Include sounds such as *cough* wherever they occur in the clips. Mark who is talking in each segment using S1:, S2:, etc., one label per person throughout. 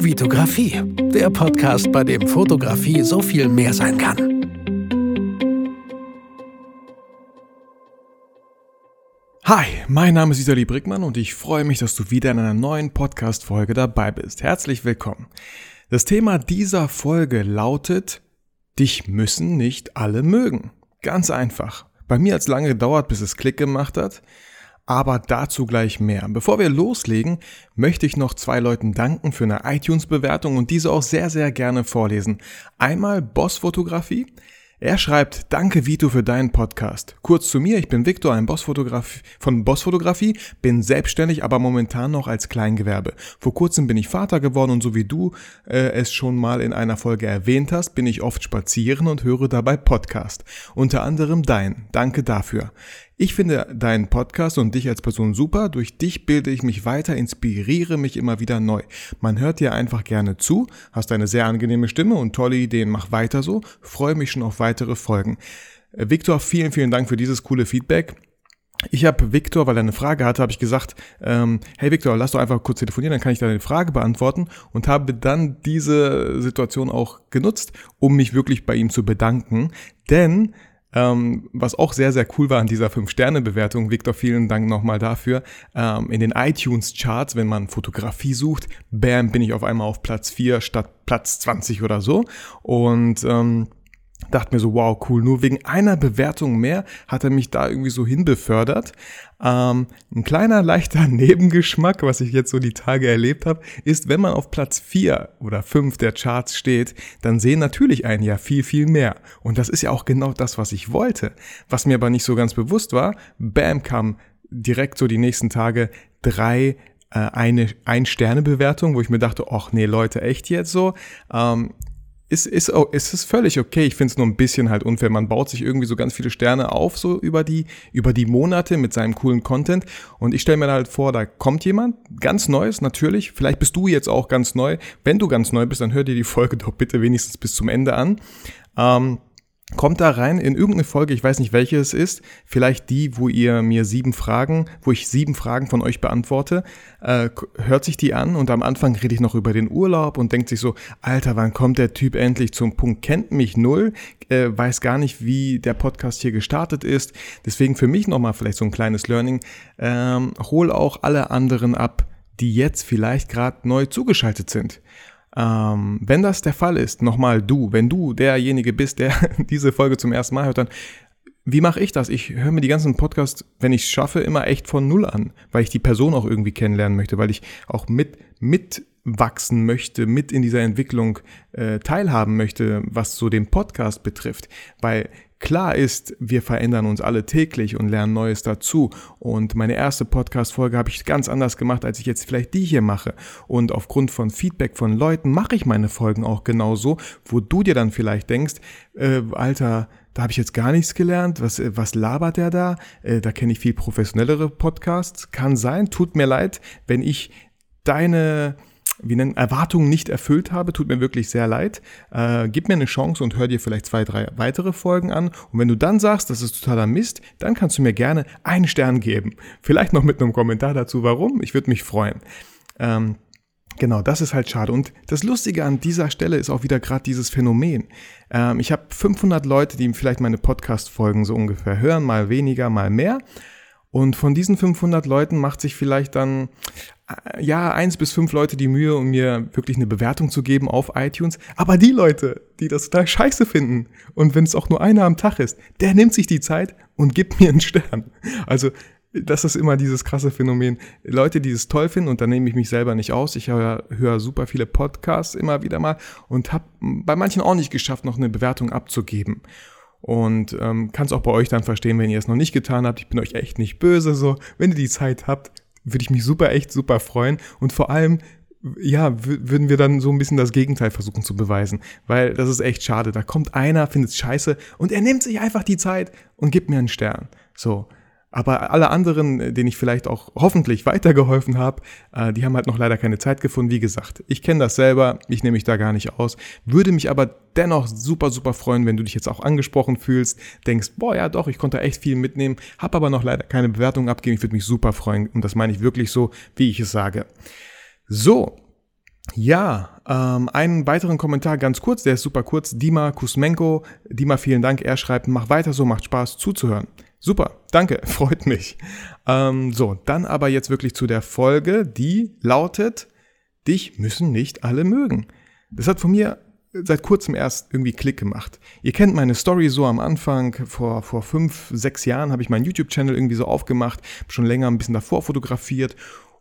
S1: Vitografie, der Podcast, bei dem Fotografie so viel mehr sein kann.
S2: Hi, mein Name ist Isali Brickmann und ich freue mich, dass du wieder in einer neuen Podcast-Folge dabei bist. Herzlich willkommen. Das Thema dieser Folge lautet, dich müssen nicht alle mögen. Ganz einfach. Bei mir hat es lange gedauert, bis es Klick gemacht hat aber dazu gleich mehr. Bevor wir loslegen, möchte ich noch zwei Leuten danken für eine iTunes-Bewertung und diese auch sehr, sehr gerne vorlesen. Einmal Boss Fotografie. Er schreibt, danke Vito für deinen Podcast. Kurz zu mir, ich bin Victor, ein Bossfotograf von Bossfotografie, bin selbstständig, aber momentan noch als Kleingewerbe. Vor kurzem bin ich Vater geworden und so wie du äh, es schon mal in einer Folge erwähnt hast, bin ich oft spazieren und höre dabei Podcast. Unter anderem dein. Danke dafür. Ich finde deinen Podcast und dich als Person super. Durch dich bilde ich mich weiter, inspiriere mich immer wieder neu. Man hört dir einfach gerne zu, hast eine sehr angenehme Stimme und tolle Ideen. Mach weiter so. Freue mich schon auf weitere Folgen. Äh, Victor, vielen, vielen Dank für dieses coole Feedback. Ich habe Victor, weil er eine Frage hatte, habe ich gesagt, ähm, hey Victor, lass doch einfach kurz telefonieren, dann kann ich deine Frage beantworten und habe dann diese Situation auch genutzt, um mich wirklich bei ihm zu bedanken, denn ähm, was auch sehr, sehr cool war an dieser 5-Sterne-Bewertung, Victor, vielen Dank nochmal dafür. Ähm, in den iTunes-Charts, wenn man Fotografie sucht, bam, bin ich auf einmal auf Platz 4 statt Platz 20 oder so. Und ähm, dachte mir so, wow, cool, nur wegen einer Bewertung mehr hat er mich da irgendwie so hinbefördert. Ähm, ein kleiner, leichter *laughs* Nebengeschmack, was ich jetzt so die Tage erlebt habe, ist, wenn man auf Platz 4 oder 5 der Charts steht, dann sehen natürlich einen ja viel, viel mehr. Und das ist ja auch genau das, was ich wollte. Was mir aber nicht so ganz bewusst war, bam, kam direkt so die nächsten Tage drei äh, eine Ein-Sterne-Bewertung, wo ich mir dachte, ach nee, Leute, echt jetzt so? Ähm, ist, ist, oh, ist es völlig okay. Ich finde es nur ein bisschen halt unfair. Man baut sich irgendwie so ganz viele Sterne auf, so über die, über die Monate mit seinem coolen Content. Und ich stelle mir halt vor, da kommt jemand, ganz Neues, natürlich. Vielleicht bist du jetzt auch ganz neu. Wenn du ganz neu bist, dann hör dir die Folge doch bitte wenigstens bis zum Ende an. Ähm, Kommt da rein in irgendeine Folge, ich weiß nicht welche es ist, vielleicht die, wo ihr mir sieben Fragen, wo ich sieben Fragen von euch beantworte, äh, hört sich die an und am Anfang rede ich noch über den Urlaub und denkt sich so, Alter, wann kommt der Typ endlich zum Punkt, kennt mich null, äh, weiß gar nicht, wie der Podcast hier gestartet ist. Deswegen für mich nochmal vielleicht so ein kleines Learning, ähm, hol auch alle anderen ab, die jetzt vielleicht gerade neu zugeschaltet sind. Ähm, wenn das der Fall ist, nochmal du, wenn du derjenige bist, der *laughs* diese Folge zum ersten Mal hört, dann wie mache ich das? Ich höre mir die ganzen Podcasts, wenn ich es schaffe, immer echt von Null an, weil ich die Person auch irgendwie kennenlernen möchte, weil ich auch mit, mitwachsen möchte, mit in dieser Entwicklung äh, teilhaben möchte, was so den Podcast betrifft. Weil Klar ist, wir verändern uns alle täglich und lernen Neues dazu. Und meine erste Podcast-Folge habe ich ganz anders gemacht, als ich jetzt vielleicht die hier mache. Und aufgrund von Feedback von Leuten mache ich meine Folgen auch genauso, wo du dir dann vielleicht denkst, äh, Alter, da habe ich jetzt gar nichts gelernt. Was, äh, was labert der da? Äh, da kenne ich viel professionellere Podcasts. Kann sein. Tut mir leid, wenn ich deine wie nennen, Erwartungen nicht erfüllt habe, tut mir wirklich sehr leid. Äh, gib mir eine Chance und hör dir vielleicht zwei, drei weitere Folgen an. Und wenn du dann sagst, das ist totaler Mist, dann kannst du mir gerne einen Stern geben. Vielleicht noch mit einem Kommentar dazu, warum. Ich würde mich freuen. Ähm, Genau, das ist halt schade. Und das Lustige an dieser Stelle ist auch wieder gerade dieses Phänomen. Ähm, ich habe 500 Leute, die vielleicht meine Podcast-Folgen so ungefähr hören, mal weniger, mal mehr. Und von diesen 500 Leuten macht sich vielleicht dann äh, ja, eins bis fünf Leute die Mühe, um mir wirklich eine Bewertung zu geben auf iTunes. Aber die Leute, die das total scheiße finden und wenn es auch nur einer am Tag ist, der nimmt sich die Zeit und gibt mir einen Stern. Also das ist immer dieses krasse Phänomen. Leute, die es toll finden, und da nehme ich mich selber nicht aus. Ich höre, höre super viele Podcasts immer wieder mal und habe bei manchen auch nicht geschafft, noch eine Bewertung abzugeben. Und ähm, kann es auch bei euch dann verstehen, wenn ihr es noch nicht getan habt. Ich bin euch echt nicht böse. So, wenn ihr die Zeit habt, würde ich mich super, echt super freuen. Und vor allem, ja, würden wir dann so ein bisschen das Gegenteil versuchen zu beweisen. Weil das ist echt schade. Da kommt einer, findet es scheiße und er nimmt sich einfach die Zeit und gibt mir einen Stern. So. Aber alle anderen, äh, denen ich vielleicht auch hoffentlich weitergeholfen habe, äh, die haben halt noch leider keine Zeit gefunden. Wie gesagt, ich kenne das selber, ich nehme mich da gar nicht aus, würde mich aber dennoch super, super freuen, wenn du dich jetzt auch angesprochen fühlst, denkst, boah, ja doch, ich konnte echt viel mitnehmen, habe aber noch leider keine Bewertung abgeben. Ich würde mich super freuen und das meine ich wirklich so, wie ich es sage. So, Ja, ähm, einen weiteren Kommentar ganz kurz, der ist super kurz. Dima Kusmenko. Dima, vielen Dank. Er schreibt, mach weiter so, macht Spaß zuzuhören. Super, danke, *laughs* freut mich. Ähm, so, dann aber jetzt wirklich zu der Folge, die lautet, dich müssen nicht alle mögen. Das hat von mir seit kurzem erst irgendwie Klick gemacht. Ihr kennt meine Story so am Anfang, vor, vor fünf, sechs Jahren habe ich meinen YouTube-Channel irgendwie so aufgemacht, schon länger ein bisschen davor fotografiert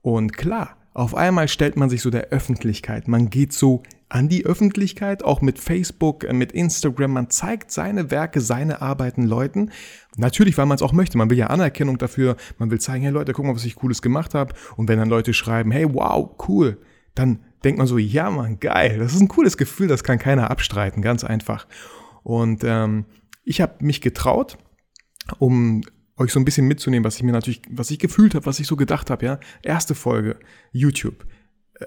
S2: und klar, auf einmal stellt man sich so der Öffentlichkeit. Man geht so an die Öffentlichkeit, auch mit Facebook, äh, mit Instagram. Man zeigt seine Werke, seine Arbeiten Leuten. Natürlich, weil man es auch möchte. Man will ja Anerkennung dafür. Man will zeigen, hey Leute, guck mal, was ich Cooles gemacht habe. Und wenn dann Leute schreiben, hey, wow, cool, dann denkt man so, ja, man, geil. Das ist ein cooles Gefühl, das kann keiner abstreiten, ganz einfach. Und ähm, ich habe mich getraut, um euch so ein bisschen mitzunehmen, was ich mir natürlich, was ich gefühlt habe, was ich so gedacht habe, ja. Erste Folge, YouTube.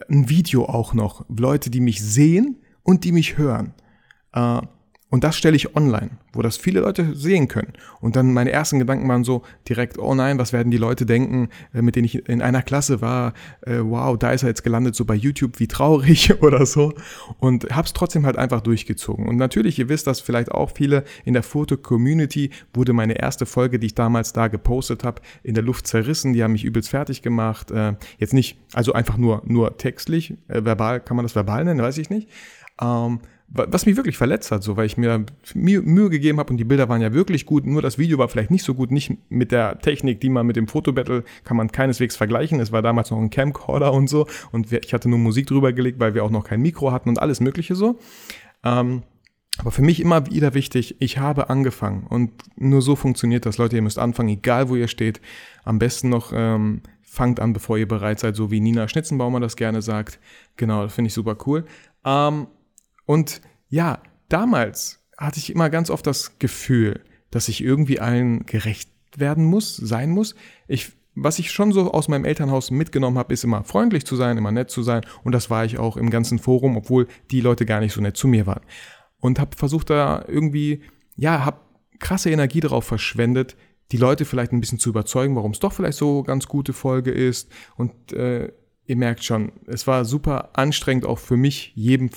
S2: Ein Video auch noch. Leute, die mich sehen und die mich hören. Äh, und das stelle ich online, wo das viele Leute sehen können. Und dann meine ersten Gedanken waren so direkt, oh nein, was werden die Leute denken, äh, mit denen ich in einer Klasse war, äh, wow, da ist er jetzt gelandet, so bei YouTube, wie traurig *laughs* oder so. Und habe es trotzdem halt einfach durchgezogen. Und natürlich, ihr wisst das vielleicht auch viele, in der Foto-Community wurde meine erste Folge, die ich damals da gepostet habe, in der Luft zerrissen. Die haben mich übelst fertig gemacht. Äh, jetzt nicht, also einfach nur, nur textlich, verbal, kann man das verbal nennen, weiß ich nicht. Ähm, was mich wirklich verletzt hat, so weil ich mir Mühe gegeben habe und die Bilder waren ja wirklich gut, nur das Video war vielleicht nicht so gut, nicht mit der Technik, die man mit dem Fotobattle kann man keineswegs vergleichen. Es war damals noch ein Camcorder und so und ich hatte nur Musik drüber gelegt, weil wir auch noch kein Mikro hatten und alles Mögliche so. Ähm, aber für mich immer wieder wichtig, ich habe angefangen und nur so funktioniert das. Leute, ihr müsst anfangen, egal wo ihr steht. Am besten noch ähm, fangt an, bevor ihr bereit seid, so wie Nina Schnitzenbaumer das gerne sagt. Genau, das finde ich super cool. Ähm, und ja, damals hatte ich immer ganz oft das Gefühl, dass ich irgendwie allen gerecht werden muss, sein muss. Ich, was ich schon so aus meinem Elternhaus mitgenommen habe, ist immer freundlich zu sein, immer nett zu sein. Und das war ich auch im ganzen Forum, obwohl die Leute gar nicht so nett zu mir waren. Und habe versucht da irgendwie, ja, habe krasse Energie darauf verschwendet, die Leute vielleicht ein bisschen zu überzeugen, warum es doch vielleicht so ganz gute Folge ist. Und äh, ihr merkt schon, es war super anstrengend auch für mich, jedem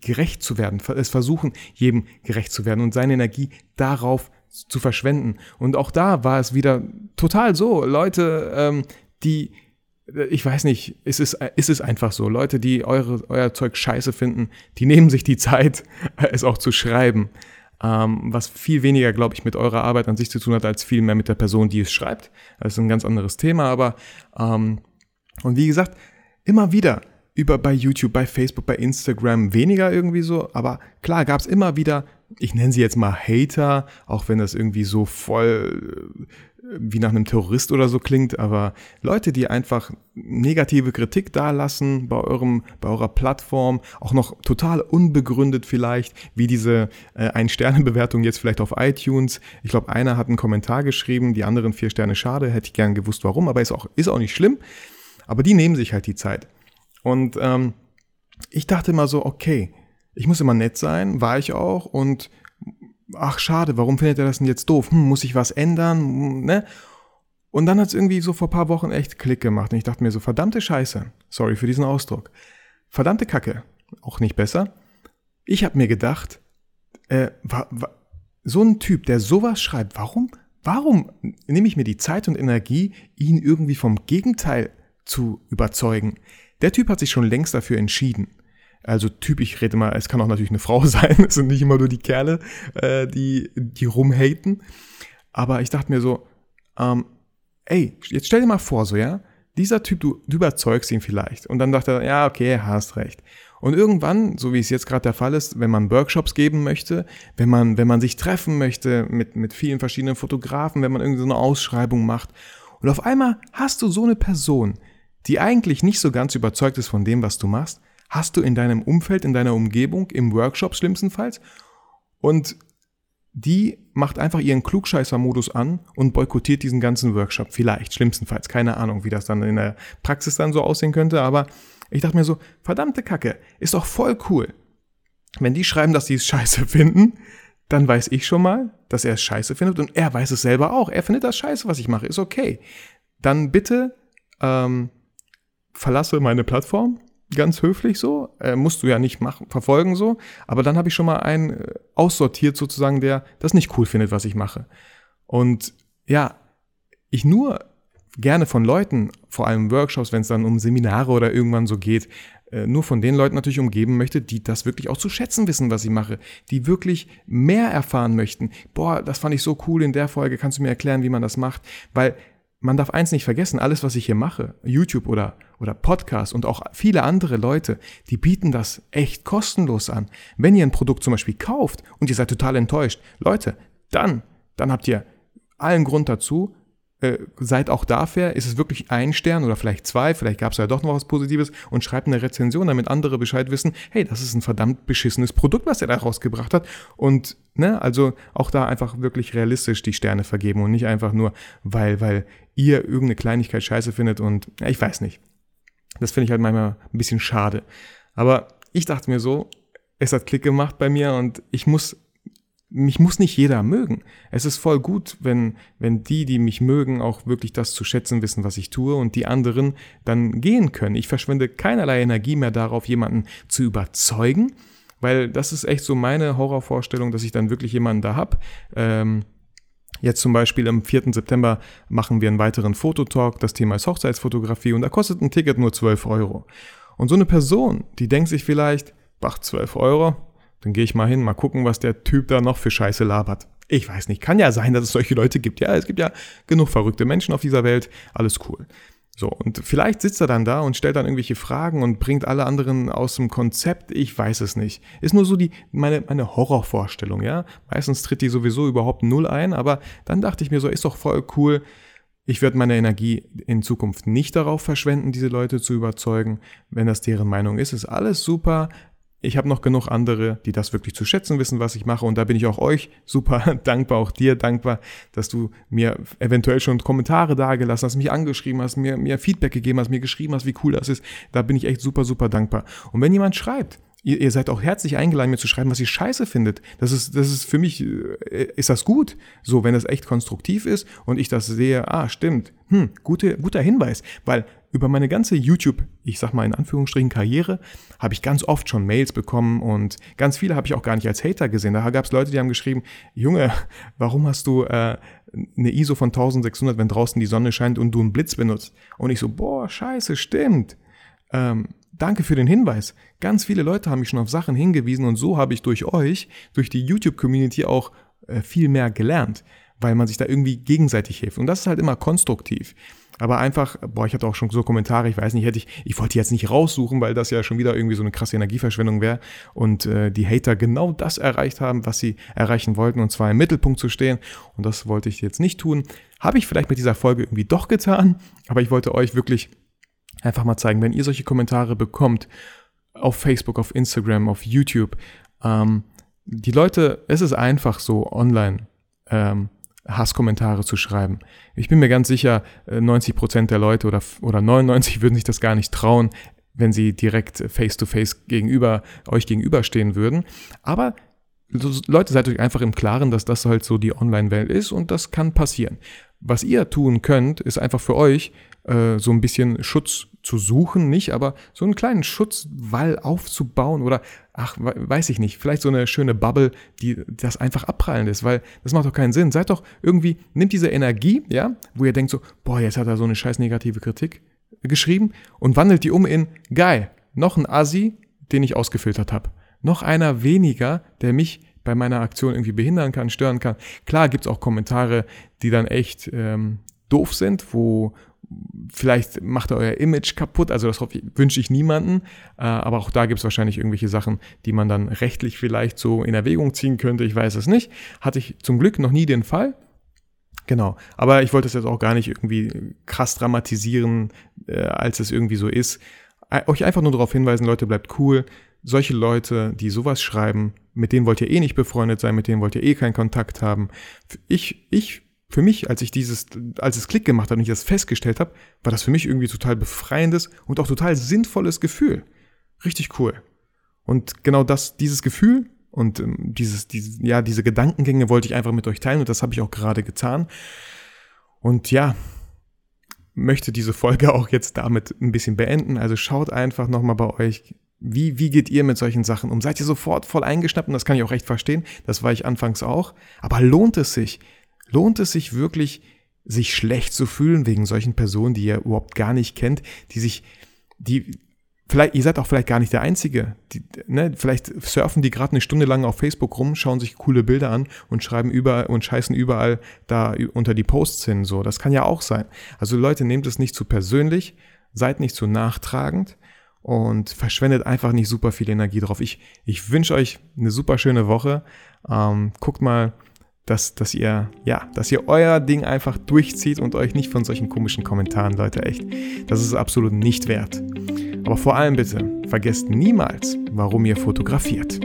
S2: gerecht zu werden, es versuchen, jedem gerecht zu werden und seine Energie darauf zu verschwenden. Und auch da war es wieder total so, Leute, ähm, die, äh, ich weiß nicht, ist es, ist es einfach so, Leute, die eure, euer Zeug scheiße finden, die nehmen sich die Zeit, *laughs* es auch zu schreiben. Ähm, was viel weniger, glaube ich, mit eurer Arbeit an sich zu tun hat, als viel mehr mit der Person, die es schreibt. Das ist ein ganz anderes Thema, aber ähm, und wie gesagt, immer wieder über bei YouTube, bei Facebook, bei Instagram weniger irgendwie so, aber klar gab es immer wieder, ich nenne sie jetzt mal Hater, auch wenn das irgendwie so voll äh, wie nach einem Terrorist oder so klingt, aber Leute, die einfach negative Kritik dalassen bei eurem, bei eurer Plattform, auch noch total unbegründet vielleicht, wie diese äh, Ein-Sterne-Bewertung jetzt vielleicht auf iTunes. Ich glaube, einer hat einen Kommentar geschrieben, die anderen vier Sterne schade, hätte ich gern gewusst, warum, aber ist auch, ist auch nicht schlimm. Aber die nehmen sich halt die Zeit. Und ähm, ich dachte immer so, okay, ich muss immer nett sein, war ich auch. Und ach schade, warum findet er das denn jetzt doof? Hm, muss ich was ändern? Hm, ne? Und dann hat es irgendwie so vor paar Wochen echt Klick gemacht. Und ich dachte mir so, verdammte Scheiße. Sorry für diesen Ausdruck. Verdammte Kacke. Auch nicht besser. Ich habe mir gedacht, äh, wa, wa, so ein Typ, der sowas schreibt, warum, warum nehme ich mir die Zeit und Energie, ihn irgendwie vom Gegenteil zu überzeugen. Der Typ hat sich schon längst dafür entschieden. Also Typ, ich rede mal, es kann auch natürlich eine Frau *laughs* sein, es sind nicht immer nur die Kerle, äh, die, die rumhaten. Aber ich dachte mir so, ähm, ey, jetzt stell dir mal vor, so, ja, dieser Typ, du, du überzeugst ihn vielleicht. Und dann dachte er, ja, okay, hast recht. Und irgendwann, so wie es jetzt gerade der Fall ist, wenn man Workshops geben möchte, wenn man, wenn man sich treffen möchte mit, mit vielen verschiedenen Fotografen, wenn man irgendeine so Ausschreibung macht, und auf einmal hast du so eine Person, die eigentlich nicht so ganz überzeugt ist von dem, was du machst, hast du in deinem Umfeld, in deiner Umgebung, im Workshop schlimmstenfalls und die macht einfach ihren Klugscheißer-Modus an und boykottiert diesen ganzen Workshop. Vielleicht, schlimmstenfalls. Keine Ahnung, wie das dann in der Praxis dann so aussehen könnte, aber ich dachte mir so, verdammte Kacke, ist doch voll cool. Wenn die schreiben, dass sie es scheiße finden, dann weiß ich schon mal, dass er es scheiße findet und er weiß es selber auch. Er findet das scheiße, was ich mache, ist okay. Dann bitte ähm, verlasse meine Plattform, ganz höflich so, äh, musst du ja nicht machen, verfolgen so, aber dann habe ich schon mal einen äh, aussortiert sozusagen, der das nicht cool findet, was ich mache. Und ja, ich nur gerne von Leuten, vor allem Workshops, wenn es dann um Seminare oder irgendwann so geht, äh, nur von den Leuten natürlich umgeben möchte, die das wirklich auch zu schätzen wissen, was ich mache, die wirklich mehr erfahren möchten. Boah, das fand ich so cool in der Folge, kannst du mir erklären, wie man das macht? Weil man darf eins nicht vergessen, alles, was ich hier mache, YouTube oder, oder Podcast und auch viele andere Leute, die bieten das echt kostenlos an. Wenn ihr ein Produkt zum Beispiel kauft und ihr seid total enttäuscht, Leute, dann, dann habt ihr allen Grund dazu, äh, seid auch dafür, ist es wirklich ein Stern oder vielleicht zwei, vielleicht gab es ja doch noch was Positives und schreibt eine Rezension, damit andere Bescheid wissen, hey, das ist ein verdammt beschissenes Produkt, was er da rausgebracht hat. Und ne, also auch da einfach wirklich realistisch die Sterne vergeben und nicht einfach nur, weil, weil ihr irgendeine Kleinigkeit scheiße findet und ja, ich weiß nicht. Das finde ich halt manchmal ein bisschen schade. Aber ich dachte mir so, es hat Klick gemacht bei mir und ich muss mich muss nicht jeder mögen. Es ist voll gut, wenn, wenn die, die mich mögen, auch wirklich das zu schätzen wissen, was ich tue und die anderen dann gehen können. Ich verschwende keinerlei Energie mehr darauf, jemanden zu überzeugen, weil das ist echt so meine Horrorvorstellung, dass ich dann wirklich jemanden da hab. Ähm, Jetzt zum Beispiel am 4. September machen wir einen weiteren Fototalk. Das Thema ist Hochzeitsfotografie und da kostet ein Ticket nur 12 Euro. Und so eine Person, die denkt sich vielleicht, bach 12 Euro, dann gehe ich mal hin, mal gucken, was der Typ da noch für Scheiße labert. Ich weiß nicht, kann ja sein, dass es solche Leute gibt. Ja, es gibt ja genug verrückte Menschen auf dieser Welt. Alles cool. So, und vielleicht sitzt er dann da und stellt dann irgendwelche Fragen und bringt alle anderen aus dem Konzept. Ich weiß es nicht. Ist nur so die, meine, meine Horrorvorstellung, ja. Meistens tritt die sowieso überhaupt null ein, aber dann dachte ich mir so, ist doch voll cool. Ich werde meine Energie in Zukunft nicht darauf verschwenden, diese Leute zu überzeugen. Wenn das deren Meinung ist, ist alles super ich habe noch genug andere, die das wirklich zu schätzen wissen, was ich mache. Und da bin ich auch euch super *laughs* dankbar, auch dir dankbar, dass du mir eventuell schon Kommentare dagelassen hast, mich angeschrieben hast, mir, mir Feedback gegeben hast, mir geschrieben hast, wie cool das ist. Da bin ich echt super, super dankbar. Und wenn jemand schreibt, ihr, ihr seid auch herzlich eingeladen, mir zu schreiben, was ihr scheiße findet. Das ist, das ist für mich, äh, ist das gut. So, wenn das echt konstruktiv ist und ich das sehe, ah, stimmt, hm, gute, guter Hinweis. Weil über meine ganze YouTube, ich sag mal in Anführungsstrichen Karriere, habe ich ganz oft schon Mails bekommen und ganz viele habe ich auch gar nicht als Hater gesehen. Da gab es Leute, die haben geschrieben, Junge, warum hast du äh, eine ISO von 1600, wenn draußen die Sonne scheint und du einen Blitz benutzt? Und ich so, boah, scheiße, stimmt. Ähm, danke für den Hinweis. Ganz viele Leute haben mich schon auf Sachen hingewiesen und so habe ich durch euch, durch die YouTube-Community auch äh, viel mehr gelernt, weil man sich da irgendwie gegenseitig hilft. Und das ist halt immer konstruktiv. Aber einfach, boah, ich hatte auch schon so Kommentare, ich weiß nicht, hätte ich, ich wollte jetzt nicht raussuchen, weil das ja schon wieder irgendwie so eine krasse Energieverschwendung wäre und äh, die Hater genau das erreicht haben, was sie erreichen wollten, und zwar im Mittelpunkt zu stehen. Und das wollte ich jetzt nicht tun. Habe ich vielleicht mit dieser Folge irgendwie doch getan, aber ich wollte euch wirklich einfach mal zeigen, wenn ihr solche Kommentare bekommt, auf Facebook, auf Instagram, auf YouTube, ähm, die Leute, es ist einfach so online. Ähm, Hasskommentare zu schreiben. Ich bin mir ganz sicher, 90% äh, der Leute oder, oder 99 würden sich das gar nicht trauen, wenn sie direkt face to face gegenüber, euch gegenüberstehen würden. Aber Leute, seid euch einfach im Klaren, dass das halt so die Online-Welt ist und das kann passieren. Was ihr tun könnt, ist einfach für euch äh, so ein bisschen Schutz zu suchen, nicht, aber so einen kleinen Schutzwall aufzubauen oder, ach, weiß ich nicht, vielleicht so eine schöne Bubble, die das einfach abprallen ist, weil das macht doch keinen Sinn. Seid doch irgendwie, nimmt diese Energie, ja, wo ihr denkt so, boah, jetzt hat er so eine scheiß negative Kritik geschrieben und wandelt die um in, geil, noch ein Assi, den ich ausgefiltert habe. Noch einer weniger, der mich bei meiner Aktion irgendwie behindern kann, stören kann. Klar gibt's auch Kommentare, die dann echt ähm, doof sind, wo, vielleicht macht er euer Image kaputt, also das wünsche ich niemanden, äh, aber auch da gibt es wahrscheinlich irgendwelche Sachen, die man dann rechtlich vielleicht so in Erwägung ziehen könnte, ich weiß es nicht. Hatte ich zum Glück noch nie den Fall. Genau, aber ich wollte es jetzt auch gar nicht irgendwie krass dramatisieren, äh, als es irgendwie so ist. Euch einfach nur darauf hinweisen, Leute, bleibt cool. Solche Leute, die sowas schreiben, mit denen wollt ihr eh nicht befreundet sein, mit denen wollt ihr eh keinen Kontakt haben. Ich, ich für mich, als ich dieses, als es Klick gemacht hat und ich das festgestellt habe, war das für mich irgendwie total befreiendes und auch total sinnvolles Gefühl. Richtig cool. Und genau das, dieses Gefühl und ähm, dieses, dieses, ja, diese Gedankengänge wollte ich einfach mit euch teilen und das habe ich auch gerade getan. Und ja, möchte diese Folge *laughs* auch jetzt damit ein bisschen beenden. Also schaut einfach nochmal bei euch, wie, wie geht ihr mit solchen Sachen um? Seid ihr sofort voll eingeschnappt? Und das kann ich auch recht verstehen. Das war ich anfangs auch. Aber lohnt es sich? Lohnt es sich wirklich, sich schlecht zu fühlen wegen solchen Personen, die ihr überhaupt gar nicht kennt, die sich, die, vielleicht, ihr seid auch vielleicht gar nicht der Einzige. Die, ne, vielleicht surfen die gerade eine Stunde lang auf Facebook rum, schauen sich coole Bilder an und schreiben überall und scheißen überall da unter die Posts hin. So, das kann ja auch sein. Also Leute, nehmt es nicht zu persönlich, seid nicht zu nachtragend und verschwendet einfach nicht super viel Energie drauf. Ich, ich wünsche euch eine super schöne Woche. Ähm, guckt mal, dass, dass ihr, ja, dass ihr euer Ding einfach durchzieht und euch nicht von solchen komischen Kommentaren, Leute, echt. Das ist absolut nicht wert. Aber vor allem bitte, vergesst niemals, warum ihr fotografiert.